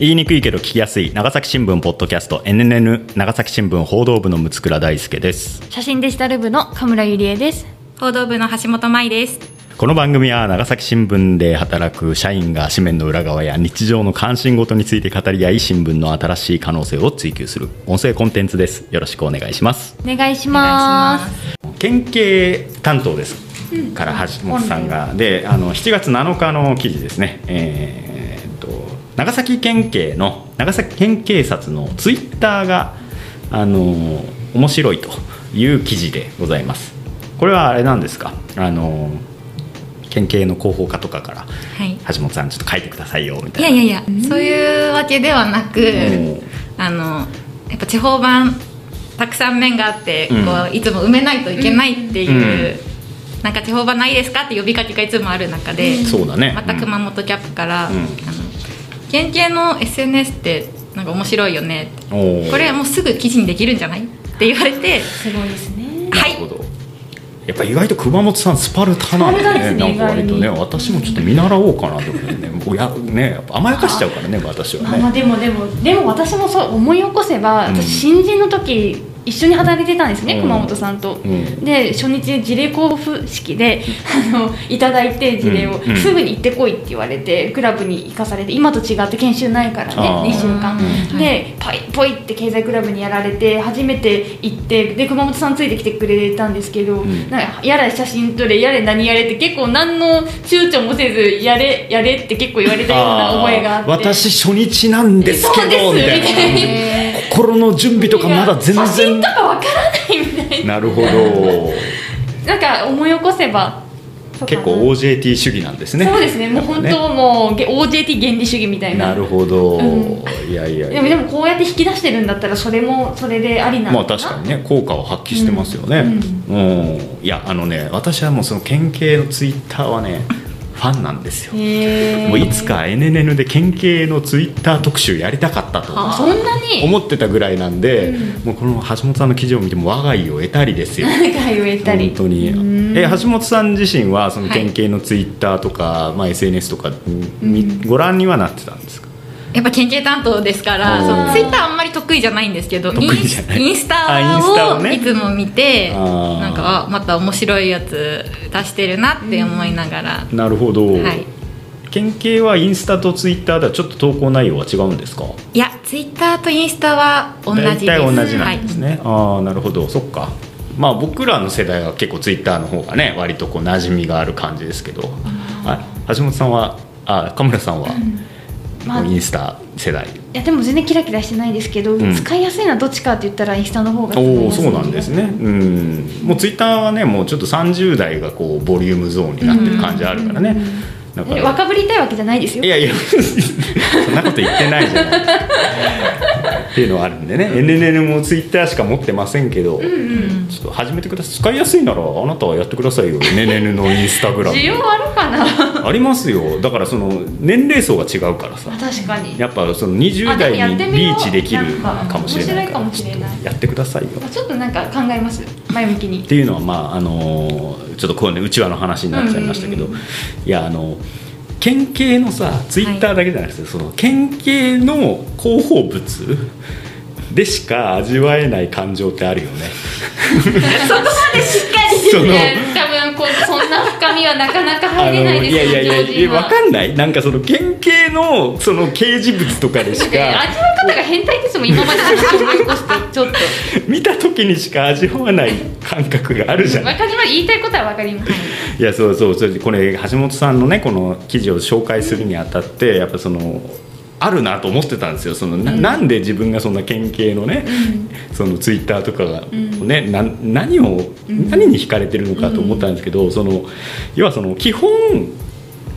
言いにくいけど聞きやすい。長崎新聞ポッドキャスト。NNN 長崎新聞報道部の六倉大輔です。写真デジタル部の神村ゆりえです。報道部の橋本舞です。この番組は長崎新聞で働く社員が紙面の裏側や日常の関心事について語り合い新聞の新しい可能性を追求する。音声コンテンツです。よろしくお願いします。お願いします。県警担当です。から橋本さんが。であの7月7日の記事ですね。えー長崎県警の長崎県警察のツイッターがあの面白いという記事でございます。これはあれなんですか？あの県警の広報課とかからはい。橋本さんちょっと書いてくださいよみたいいなやいやいやそういうわけではなくん。あのやっぱ地方版たくさん面があって、うん。こういつも埋めないといけないっていう、うなんか地方版ないですか？って呼びかけがいつもある中で、そうだね。また熊本キャップから、うん。あの県警の SNS ってなんか面白いよね。これもうすぐ記事にできるんじゃない？って言われてすごいですね。はい。なるほど。やっぱ意外と熊本さんスパルタなんでスパルタですねなんか割とね私もちょっと見習おうかなと思ってね。ね甘やかしちゃうからね私はまあまあねでもでもでも私もそう思い起こせば、うん。私新人の時一緒に働いてたんですね、うん。熊本さんと、ん。で初日事例交付式で あのいただいて事例を、うん。うん。すぐに行ってこいって言われてクラブに行かされて今と違って研修ないからねあー。2週間、うん。でポイポイって経済クラブにやられて初めて行ってで熊本さんついてきてくれたんですけど、ん。なんかやれ写真撮れやれ何やれって結構何の躊躇もせずやれやれって結構言われたような覚えがあって。私初日なんですけどみたいな 心の準備とかまだ全写真然。とかわからないみたいななるほど。なんか思い起こせば。結構 OJT 主義なんですね。そうですね。もう本当もうげ OJT 原理主義みたいな。なるほど、うん。いやいやでもでもこうやって引き出してるんだったらそれもそれでありなまあ確かにね効果を発揮してますよね、ううん。いやあのね私はもうその県警のツイッターはねファンなんですよ。もういつか NNN で県警のツイッター特集やりたかったと思ってたぐらいなんで、うん。もうこの橋本さんの記事を見ても我が家を得たりですよ。本当に。うん。え橋本さん自身はそのはい。県警のツイッターとか、まあ、SNS とかに、うん。ご覧にはなってたんですか？やっぱ県警担当ですからそのツイッターあんまり得意じゃないんですけどインスあインスタタをいつも見てあー。なんかあまた面白いやつ出してるなって思いながら、なるほど、はい。県警はインスタとツイッターではちょっと投稿内容は違うんですか？いやツイッターとインスタは同じです。大体同じなんですね、ああなるほど。そっか。まあ僕らの世代は結構ツイッターの方がね割とこう馴染みがある感じですけど。あ橋本さんはあ神村さんは、まあインスタ世代。いやでも全然キラキラしてないですけど、ん。使いやすいのはどっちかって言ったらインスタの方がおおそうなんですね。うん。もうツイッターはねもうちょっと30代がこうボリュームゾーンになってる感じあるからね、だからえ若ぶりたいわけじゃないですよ。いやいやそんなこと言ってないじゃない っていうのはあるんでね。NNN もツイッターしか持ってませんけど、ちょっと始めてください。使いやすいならあなたはやってくださいよ。NNN のインスタグラム。需要あるかな？ありますよ。だからその年齢層が違うからさ。確かに。やっぱその20あでもや代にリーチできるかかもしれないからやってくださいよ。ちょっとなんか考えます。前向きに。っていうのはまああのーちょっとこうねうちわの話になっちゃいましたけど、うんうんいやあの県警のさツイッターだけじゃなくて、その県警の広報物？でしか味わえない感情ってあるよね。そこまでしっかりそのね多分こうそんな深みはなかなか入れないですよいやいやいや常人は。わかんない。なんかその県警のその掲示物とかでしか。味わかい方が変態ですもん今まで話思い起こしてちょっと。見た時にしか味わわない感覚があるじゃない。わかります。言いたいことはわかります。いやそうそう。それでこれ橋本さんのねこの記事を紹介するにあたってやっぱそのあるなと思ってたんですよ。そのな,、ん、で自分がそんな県警のね、そのツイッターとかが、ねな何を、何に惹かれてるのかと思ったんですけど、その要はその基本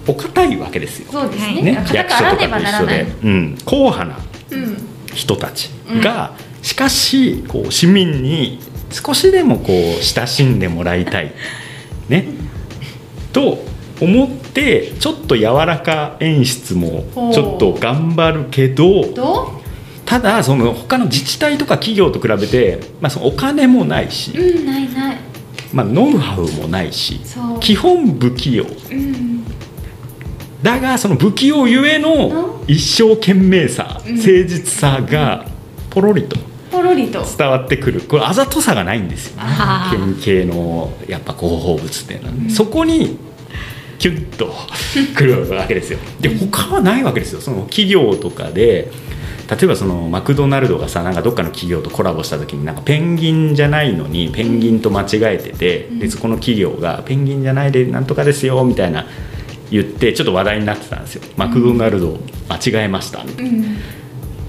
お堅いわけですよ。そうですね。ね、硬くあらねばならない、うん、硬派なうん。人たちが、しかしこう市民に少しでもこう親しんでもらいたい、ね、と思ってちょっと柔らか演出もちょっと頑張るけどどただその他の自治体とか企業と比べて、まあ、そのお金もないし、ううんないない。まあ、ノウハウもないし基本不器用。うん。だがその不器用ゆえの一生懸命さ、うん。誠実さがポロリとポロリと。伝わってくる。これあざとさがないんですよ。ね県警のやっぱ広報物っていうのは、うん。そこにキュッとくるわけですよ。で他はないわけですよ。その企業とかで例えばそのマクドナルドがさなんかどっかの企業とコラボした時になんかペンギンじゃないのにペンギンと間違えてて、うん。でそこの企業が「ペンギンじゃないでなんとかですよ」みたいな言ってちょっと話題になってたんですよ「マクドナルド間違えました」みたいなうん。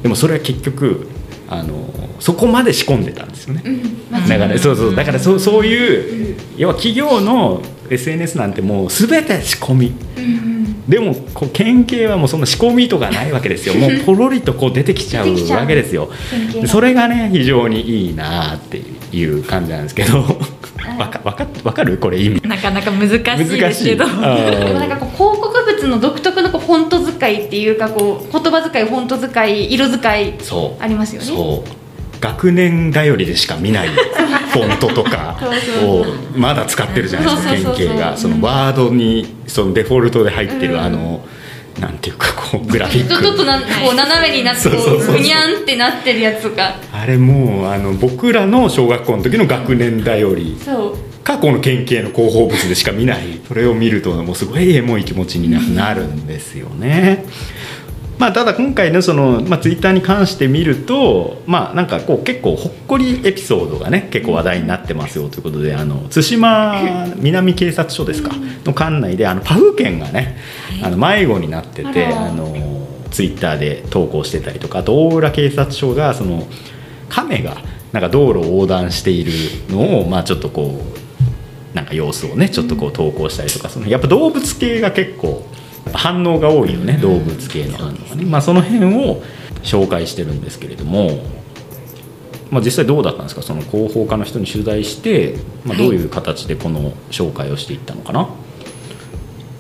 でもそれは結局あのそこまで仕込んでたんですよね。うん。だからそうそう。だからそうそういう要は企業の SNS なんてもう全て仕込み。うんでもこう県警はもうそんな仕込みとかないわけですよ。もうポロリとこう出てきちゃうわけですよ。それがね非常にいいなっていう感じなんですけど。わかわかわかる？これ意味。なかなか難しいですけど。でもなんかこう広告物の独特のこうフォント使いっていうかこう言葉遣いフォント使い色使いそう。ありますよね。そう学年頼りでしか見ないフォントとかをまだ使ってるじゃないですか県警が。そのワードにそのデフォルトで入ってうん。るあのなんていうかこうグラフィッちょちょっとクなこう。斜めになってこそう。ぐにゃんってなってるやつとかあれもうあの僕らの小学校の時の学年頼り。そう。過去の県警の広報物でしか見ない。それを見るともうすごいエモい気持ちになるんですよね。まあ、ただ今回のその、まあ、ツイッターに関して見ると、まあ、なんかこう結構ほっこりエピソードがね結構話題になってますよということであの対馬南警察署ですかの管内であのパフ券がねあの迷子になっててあのツイッターで投稿してたりとかあと大浦警察署がその亀がなんか道路を横断しているのを、まあ、ちょっとこうなんか様子をねちょっとこう投稿したりとかそのやっぱ動物系が結構反応が多いよね動物系の反応がね、まあ、その辺を紹介してるんですけれども、まあ、実際どうだったんですか？その広報課の人に取材して、まあ、はい。どういう形でこの紹介をしていったのかな、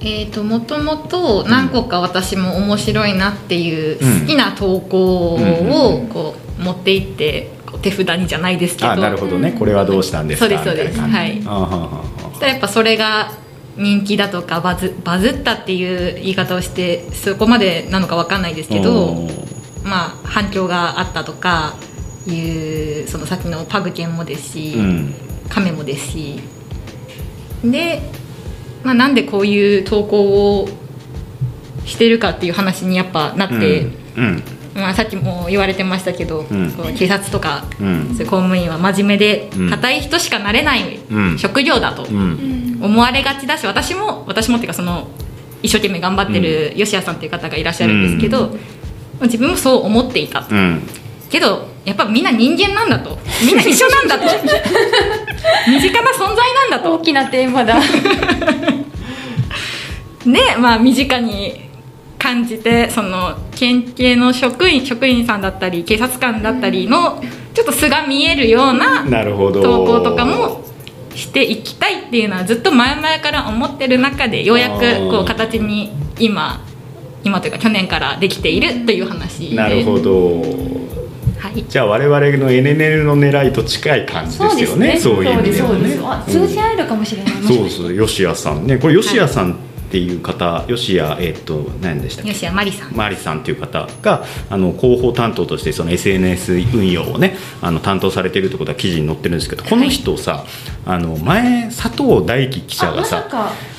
えー、ともともと何個か私も面白いなっていううん。好きな投稿をこう持っていって手札にじゃないですけど。あなるほどね。これはどうしたんですか？そうですそうです。はい。そしたらやっぱそれが人気だとかバズバズったっていう言い方をしてそこまでなのかわかんないですけどまあ反響があったとかいうそのさっきのパグ犬もですし、うん。カメもですし。で、まあ、なんでこういう投稿をしてるかっていう話にやっぱなって、うんまあ、さっきも言われてましたけど、うん。こう警察とか、うん。そういう公務員は真面目でうん。硬い人しかなれないうん。職業だとうん。思われがちだし私も私もっていうかその一生懸命頑張ってる吉谷さんっていう方がいらっしゃるんですけど、自分もそう思っていた。うん。けどやっぱみんな人間なんだと。みんな一緒なんだと。身近な存在なんだと。大きなテーマだ。で まあ身近に感じてその県警の職員職員さんだったり警察官だったりのちょっと素が見えるようななるほど。投稿とかもしていきたいっていうのはずっと前々から思ってる中でようやくこう形に今今というか去年からできているという話で。なるほど。はい、じゃあ我々の NNL の狙いと近い感じですよねそういう意味ではそうでねす。あ通じ合えるかもしれない、そうそう吉谷さんね。これ吉谷さんっていう方、吉谷えっと何でしたっけ？吉谷真理さん。マリさんという方があの広報担当としてその SNS 運用をねあの担当されているということは記事に載ってるんですけどこの人さ、あの前佐藤大樹記者がさ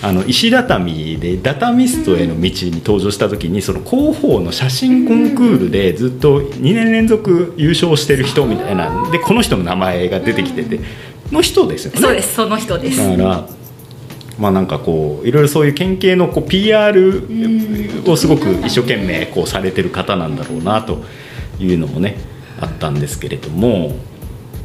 あの石畳でダタミストへの道に登場した時にその広報の写真コンクールでずっと2年連続優勝してる人みたいなでこの人の名前が出てきてての人ですよね。そうですその人です。だからまあなんかこういろいろそういう県警のこう PR をすごく一生懸命こうされてる方なんだろうなというのもねあったんですけれども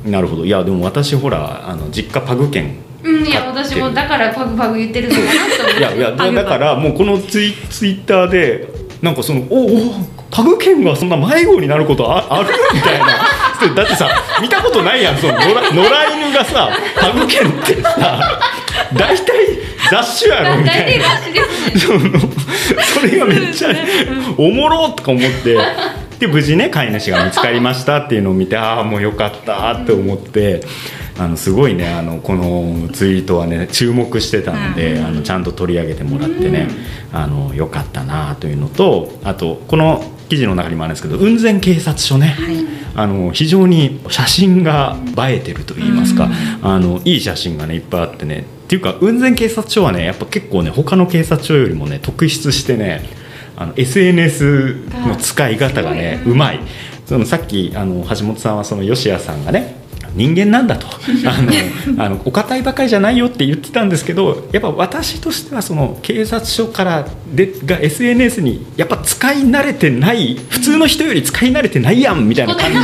なるほど。いやでも私ほらあの実家パグ犬うんいや私もだからパグパグ言ってるのかなと思って。いやいやだからもうこのツイツイッターでなんかそのおおパグ犬がそんな迷子になることあある？みたいな。だってさ見たことないやんその野良野良犬がさパグ犬ってさ大体雑種やろみたいな。それがめっちゃおもろとか思ってで無事ね飼い主が見つかりましたっていうのを見てああもうよかったって思ってあのすごいねあのこのツイートはね注目してたので、あのちゃんと取り上げてもらってね、あのよかったなというのとあとこの記事の中にもあるんですけど雲仙警察署ね、あの非常に写真が映えてると言いますか、あのいい写真がねいっぱいあってねっていうか雲仙警察署はねやっぱ結構ね他の警察署よりもね特筆してねあの SNS の使い方がねうまい。そのさっきあの橋本さんはその吉谷さんがね人間なんだと。あのあのお堅いばかりじゃないよって言ってたんですけどやっぱ私としてはその警察署からでが SNS にやっぱ使い慣れてない普通の人より使い慣れてないやんみたいな感じ。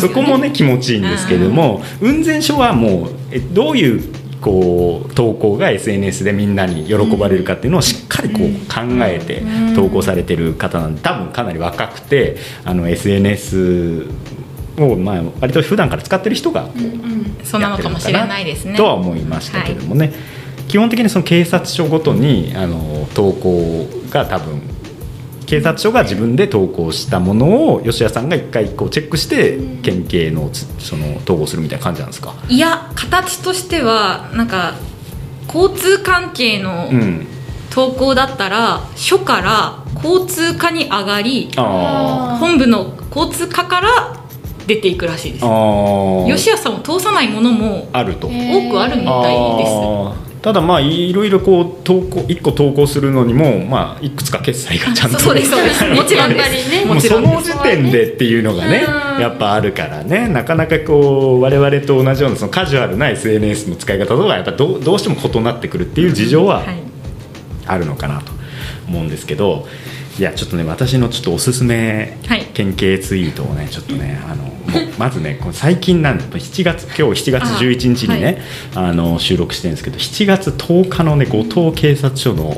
そこもね気持ちいいんですけれども雲仙署はもうえどういうこう投稿が SNS でみんなに喜ばれるかっていうのをしっかりこう考えて投稿されてる方なんで多分かなり若くてあの SNS をまあ割と普段から使ってる人がこうそんなのかもしれないですね。とは思いましたけどもね、基本的にその警察署ごとにあの投稿が多分警察署が自分で投稿したものを吉谷さんが一回こうチェックして県警のつその投稿するみたいな感じなんですか？いや形としてはなんか交通関係のうん、投稿だったら署から交通課に上がりあ本部の交通課から出ていくらしいです。吉谷さんを通さないものもあると。へ多くあるみたいですただまあいろいろこう投稿一個投稿するのにもまあいくつか決済がちゃんとそうですそうです。もちろんね。すもうその時点でっていうのがねうん。やっぱあるからね。なかなかこう我々と同じようなそのカジュアルな SNS の使い方とはやっぱどうどうしても異なってくるっていう事情ははい。あるのかなと思うんですけどいやちょっとね私のちょっとおすすめはい。県警ツイートをねちょっとねあのまずね最近なんで7月今日7月11日にねあ、の収録してるんですけど7月10日のね後藤警察署の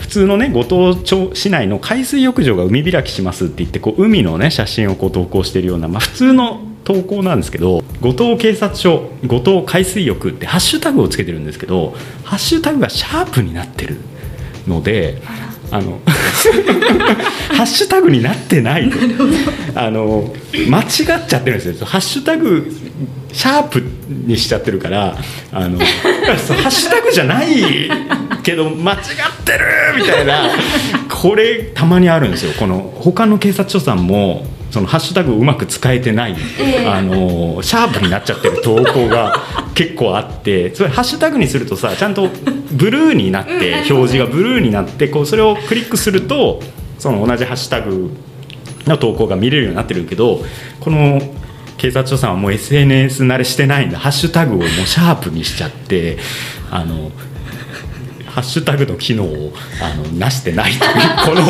普通のね後藤町市内の海水浴場が海開きしますって言ってこう海のね写真をこう投稿してるような、まあ、普通の投稿なんですけど後藤警察署後藤海水浴ってハッシュタグをつけてるんですけどハッシュタグがシャープになってるのであの ハッシュタグになってないと。あの間違っちゃってるんですよ。ハッシュタグシャープにしちゃってるからあのハッシュタグじゃないけど間違ってるみたいなこれたまにあるんですよ。この他の警察署さんもそのハッシュタグをうまく使えてない、あのシャープになっちゃってる投稿が結構あってそれハッシュタグにするとさちゃんとブルーになって表示がブルーになってこうそれをクリックするとその同じハッシュタグの投稿が見れるようになってるけどこの警察署さんはもう SNS 慣れしてないんでハッシュタグをもうシャープにしちゃってあのハッシュタグの機能をあのなしてないというこの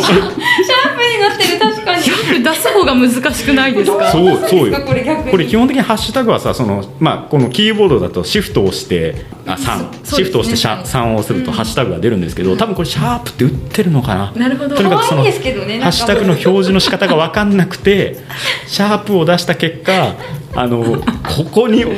出す方が難しくないですか？そうそうよ。これ逆に。これ基本的にハッシュタグはさその、まあ、このキーボードだとシフトを押してあ3、そうですね。シフトを押してシャ3を押するとハッシュタグが出るんですけど多分これシャープって打ってるのかな？なるほど。とにかくそのハッシュタグの表示の仕方が分かんなくてシャープを出した結果あのここにおお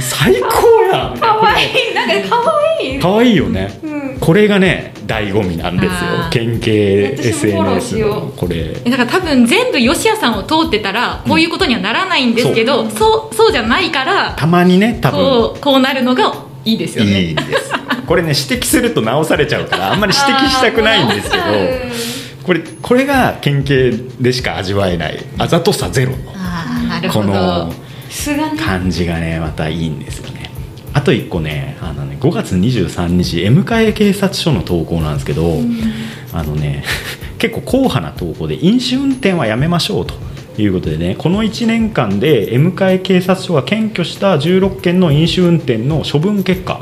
最高やいなんか可愛い。可愛いよね、うん。これがね醍醐味なんですよ。県警 SNS のこれ。だから多分全部吉谷さんを通ってたらこういうことにはならないんですけど、そうそうじゃないからたまにね多分。こうこうなるのがいいですよね。いいです。これね指摘すると直されちゃうからあんまり指摘したくないんですけどこれこれが県警でしか味わえないあざとさゼロのこの感じがねまたいいんですよねあと1個ねあのね5月23日江迎警察署の投稿なんですけど、あのね 結構硬派な投稿で飲酒運転はやめましょうということでねこの1年間で江迎警察署が検挙した16件の飲酒運転の処分結果。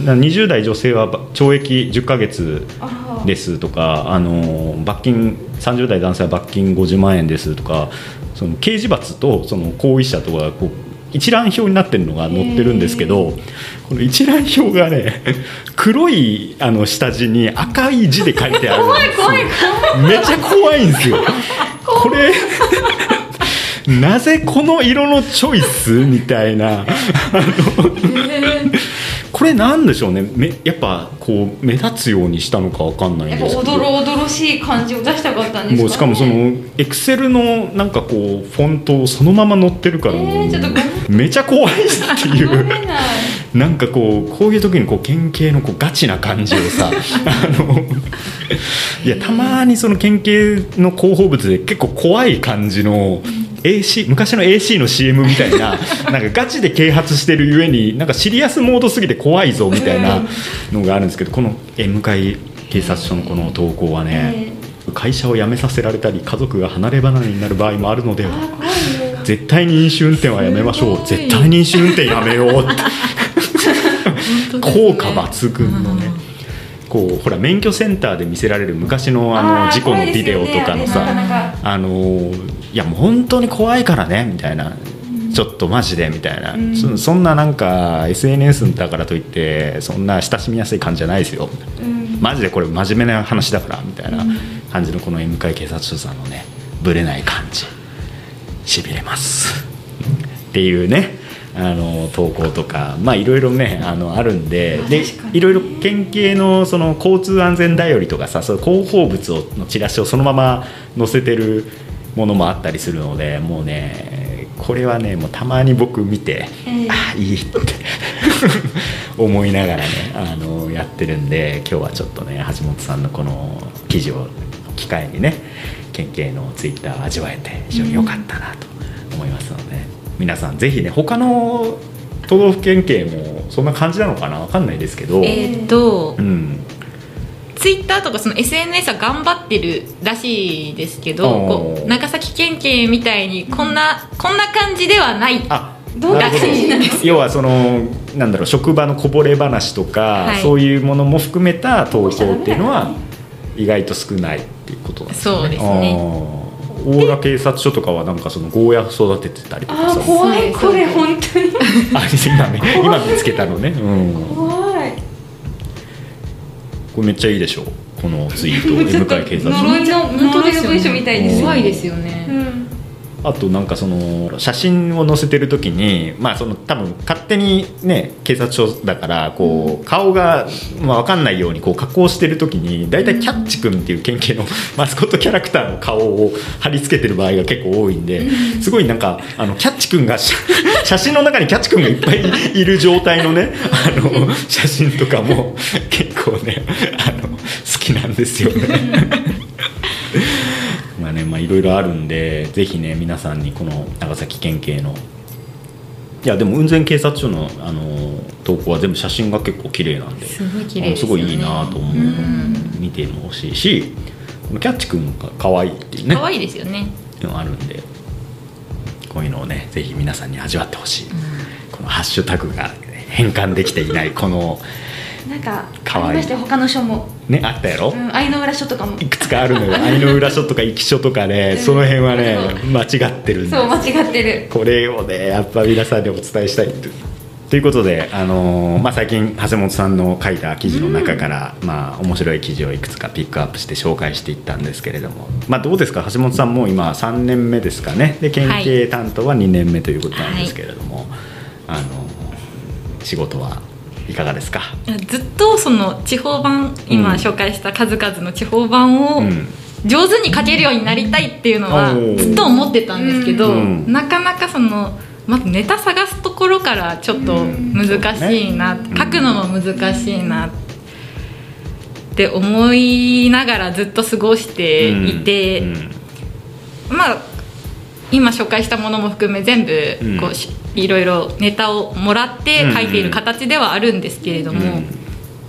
20代女性は懲役10ヶ月あですとかあの罰金30代男性は罰金50万円ですとかその刑事罰とその行為者とかこう一覧表になってるのが載ってるんですけどこの一覧表がね黒いあの下地に赤い字で書いてあるんですめっちゃ怖いんですよ。これなぜこの色のチョイス？みたいなこれなんでしょうね。めやっぱこう目立つようにしたのかわかんないんですけど。おどろおどろしい感じを出したかったんですか、ね、もうしかもそのエクセルのなんかこうフォントそのまま載ってるからえーもうちょっとごめちゃ怖いってい読うめなんかこうこういう時にこう県警のこうガチな感じをさ あのいやたまにその県警の広報物で結構怖い感じの AC 昔の AC の CM みたいな なんかガチで啓発してるゆえになんかシリアスモードすぎて怖いぞみたいなのがあるんですけどこのえ向かい警察署のこの投稿はね、会社を辞めさせられたり家族が離れ離れになる場合もあるのでは絶対に飲酒運転はやめましょう。絶対に飲酒運転やめようって。効果抜群のねこうほら免許センターで見せられる昔のあのー事故のビデオとかのさあのーいやもう本当に怖いからねみたいな。ちょっとマジでみたいな、うん。そそんななんか SNS だからといってそんな親しみやすい感じじゃないですよ。うん。マジでこれ真面目な話だからみたいな感じのこの M 会警察署さんのねぶれない感じ。しびれます。っていうねあの投稿とかまあいろいろねあのあるんででいろいろ県警のその交通安全だよりとかさそ広報物をのチラシをそのまま載せてるものもあったりするのでもうねこれはねもうたまに僕見て、ええ。あいいって 思いながらねあのやってるんで今日はちょっとね橋本さんのこの記事を機会にね県警のツイッターを味わえて非常に良かったなと。思いますので、皆さんぜひね他の都道府県警もそんな感じなのかな？わかんないですけど、えーっとうんツイッターとかその SNS は頑張ってるらしいですけど長崎県警みたいにこんなこんな感じではないらしいなんです。要はそのなんだろう職場のこぼれ話とか、はい。そういうものも含めた投稿っていうのは意外と少ないっていうことなんですね。そうですね大浦警察署とかはなんかそのゴーヤ育ててたりとかさ。怖いこれ本当に。あ今ね今見つけたのね、うん、怖いこれめっちゃいいでしょこのツイート M 会警察。署呪いの呪いの文章みたいです怖いですよね。うんあとなんかその写真を載せてる時にまあその多分勝手にね警察署だからこう顔がまあ分かんないようにこう加工してる時に大体キャッチ君っていう県警の マスコットキャラクターの顔を貼り付けてる場合が結構多いんですごいなんかあのキャッチ君が写写真の中にキャッチ君がいっぱいいる状態のねあの写真とかも結構ねあの好きなんですよね。まあね、まあいろいろあるんで、ぜひね、皆さんにこの長崎県警の。いや、でも雲仙警察署の、あの、投稿は全部写真が結構綺麗なんで。すごい綺麗ですよねすごいいいなと思う、うん見てもほしいし。キャッチ君が可愛いっていうね。可愛いですよねあるんで。こういうのをね、ぜひ皆さんに味わってほしい。このハッシュタグが変換できていない、この。なんかかわい。いありましたよ他の書も、ね、あったやろ？うん、愛の浦書とかも。いくつかあるのよ。愛の浦署とか壱岐署とかねその辺はね間違ってるんです。そう間違ってる。これをねやっぱ皆さんにお伝えしたいとということで、あのーまあ、最近橋本さんの書いた記事の中から、まあ面白い記事をいくつかピックアップして紹介していったんですけれども、まあ、どうですか？橋本さんも今3年目ですかね？で県警担当は2年目ということなんですけれども、あのー仕事は？いかがですか、ずっとその地方版今うん。紹介した数々の地方版をうん。上手に書けるようになりたいっていうのはずっと思ってたんですけど、うん。なかなかそのまずネタ探すところからちょっと難しいな、うん書くのも難しいなって思いながらずっと過ごしていて、うん。まあ今紹介したものも含め全部こう、いろいろネタをもらって書いている形ではあるんですけれども、うん。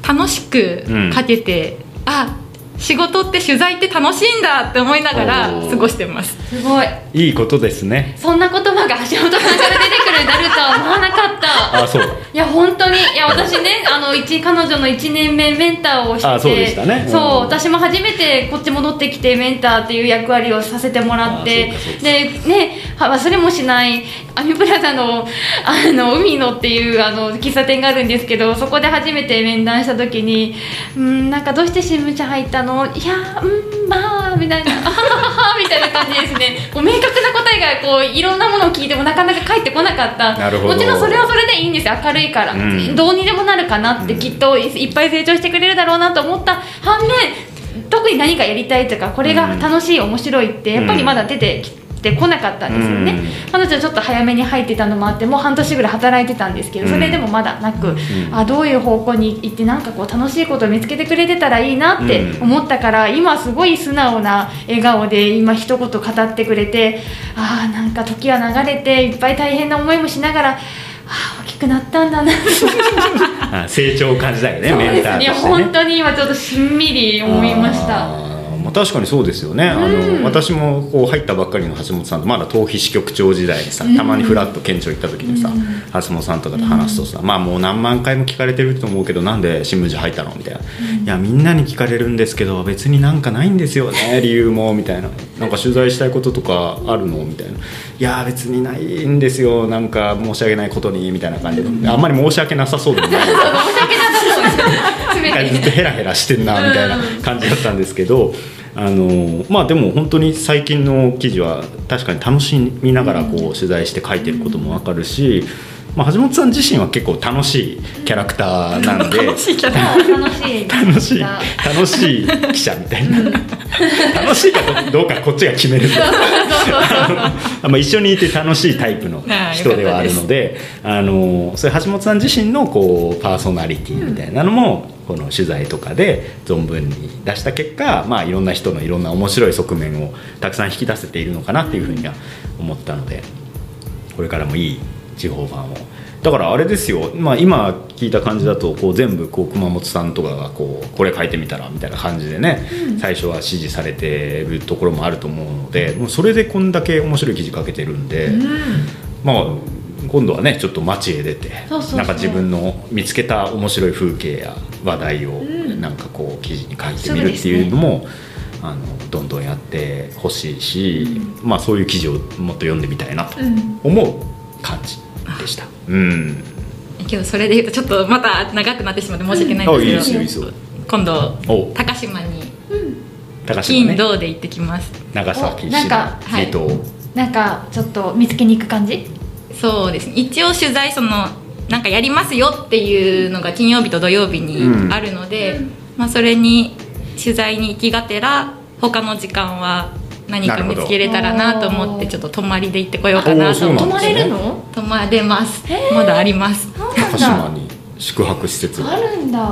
楽しく書けて、あ仕事って取材って楽しいんだって思いながら過ごしてます。すごい。いいことですね。そんな言葉が橋本さんから出てくるになるとは思わなかった。あそう。だいや本当に。いや私ねあの一彼女の1年目メンターをしてあそうでしたね。うん。そう私も初めてこっち戻ってきてメンターっていう役割をさせてもらってでねは忘れもしないアミプラザのあの海野っていうあの喫茶店があるんですけどそこで初めて面談した時に「うんなんかどうして新聞社入ったの？いやうんまあ」みたいな「あはははは」みたいな感じですね。こう明確な答えがこういろんなものを聞いてもなかなか返ってこなかった。なるほど。もちろんそれはそれでいいんですよ。明るいから、うん。どうにでもなるかなって、うんきっといいっぱい成長してくれるだろうなと思った。反面特に何かやりたいとかこれが楽しい、面白いってやっぱりまだ出てきてこなかったんですよね、うん。彼女はちょっと早めに入ってたのもあってもう半年ぐらい働いてたんですけどそれでもまだなく、あどういう方向に行ってなんかこう楽しいことを見つけてくれてたらいいなってうん思ったから、今すごい素直な笑顔で今一言語ってくれてああなんか時は流れていっぱい大変な思いもしながらああ大きくなったんだな。あ成長を感じたよね。メンターとしてね。本当に今ちょっとしんみり思いましたまあ、確かにそうですよね、あうん。の私もこう入ったばっかりの橋本さんとまだ頭皮支局長時代にさたまにフラッと県庁行った時にさ、橋本さんとかと話すとさ、まあもう何万回も聞かれてると思うけどなんで新聞社入ったのみたいな、いやみんなに聞かれるんですけど別になんかないんですよね理由もみたいな。なんか取材したいこととかあるのみたいな。いや別にないんですよなんか申し訳ないことにみたいな感じであんまり申し訳なさそうでもない。申し訳なさそうです全なんかずっとヘラヘラしてんなみたいな感じだったんですけど、あのまあでも本当に最近の記事は確かに楽しみながらこう取材して書いてることも分かるし、まあ、橋本さん自身は結構楽しいキャラクターなんで。楽しいキャラ楽しい。楽しい。楽しい記者みたいな。楽しいかどうかこっちが決めるんであまあ一緒にいて楽しいタイプの人ではあるのであのそれ橋本さん自身のこうパーソナリティみたいなのも、この取材とかで存分に出した結果、まあ、いろんな人のいろんな面白い側面をたくさん引き出せているのかなっていうふうには思ったのでこれからもいい地方版を。だからあれですよ、まあ、今聞いた感じだとこう全部こう熊本さんとかがこうこれ書いてみたらみたいな感じでね、最初は指示されてるところもあると思うのでもうそれでこんだけ面白い記事書けてるんで、まあ今度はねちょっと街へ出てなんか自分の見つけた面白い風景や話題をなんかこう記事に書いてみるっていうのも、あのどんどんやってほしいし、まあそういう記事をもっと読んでみたいなと思う感じでした。うん。けどそれで言うとちょっとまた長くなってしまって申し訳ないんですけど、ですよいいですよ。今度お高島に高島金ね土で行ってきます。長崎市おなんかの離島、なんかちょっと見つけに行く感じ？そうですね。一応取材そのなんかやりますよっていうのが金曜日と土曜日にあるので、まあ、それに取材に行きがてら他の時間は何か見つけれたらなと思ってちょっと泊まりで行ってこようかなと思って泊まれるの？泊まれます。まだあります。高島に宿泊施設が。あるんだ。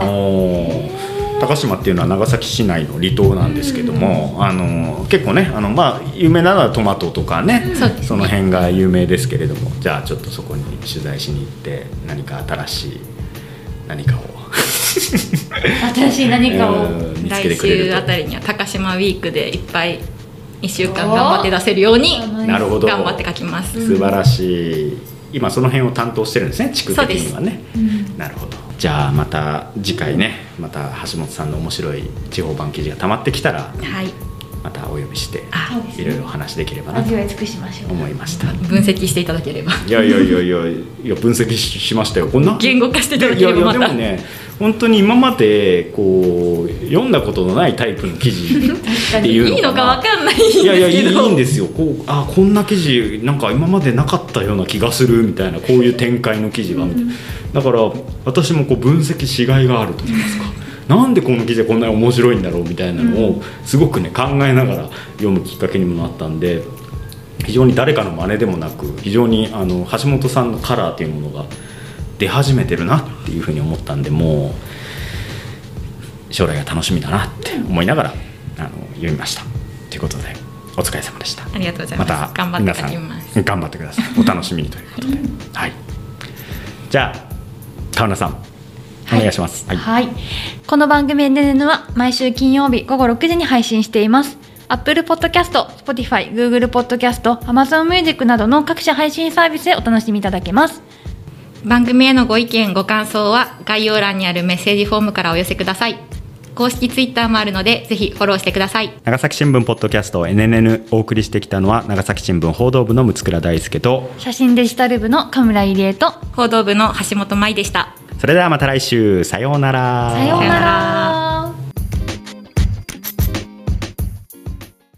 高島っていうのは長崎市内の離島なんですけども、あの結構ねあの、まあ、有名なのはトマトとかね,、その辺が有名ですけれどもじゃあちょっとそこに取材しに行って何か新しい何かを。新しい何かを。うん見つけ来週あたりには高島ウィークでいっぱい1週間頑張って出せるようになるほど。頑張って書きます。素晴らしい。今その辺を担当してるんですね地区的にはね。なるほど。じゃあまた次回ねまた橋本さんの面白い地方版記事が溜まってきたらはいまたお呼びしていろいろお話できればなと味わい尽くしましょう。思いました。分析していただければ。いやいやいやいやいや分析ししましたよ。こんな言語化していただいやいやければまた。でもね本当に今までこう読んだことのないタイプの記事 っていうのいいのかわかんないいやいやいいいいんですよ。こうあこんな記事なんか今までなかったような気がするみたいなこういう展開の記事が、だから私もこう分析しがいがあると言いますか？なんでこの記事はこんなに面白いんだろうみたいなのをすごくね考えながら読むきっかけにもなったんで非常に誰かの真似でもなく非常にあの橋本さんのカラーというものが出始めてるなっていうふうに思ったんでもう将来が楽しみだなって思いながらあの読みました。ということでお疲れ様でした。ありがとうございまますた頑張って書皆さんきます頑張ってください。お楽しみにということで。はい。じゃあ川名さんお願いします。はい。はい、この番組 NN は毎週金曜日午後6時に配信しています。Apple Podcast、Spotify、Google Podcast、Amazon Music などの各社配信サービスでお楽しみいただけます。番組へのご意見、ご感想は概要欄にあるメッセージフォームからお寄せください。公式ツイッターもあるので、ぜひフォローしてください。長崎新聞ポッドキャスト NNN お送りしてきたのは、長崎新聞報道部の六倉大輔と、写真デジタル部の神村入江と、報道部の橋本舞でした。それではまた来週。さようなら。さようなら。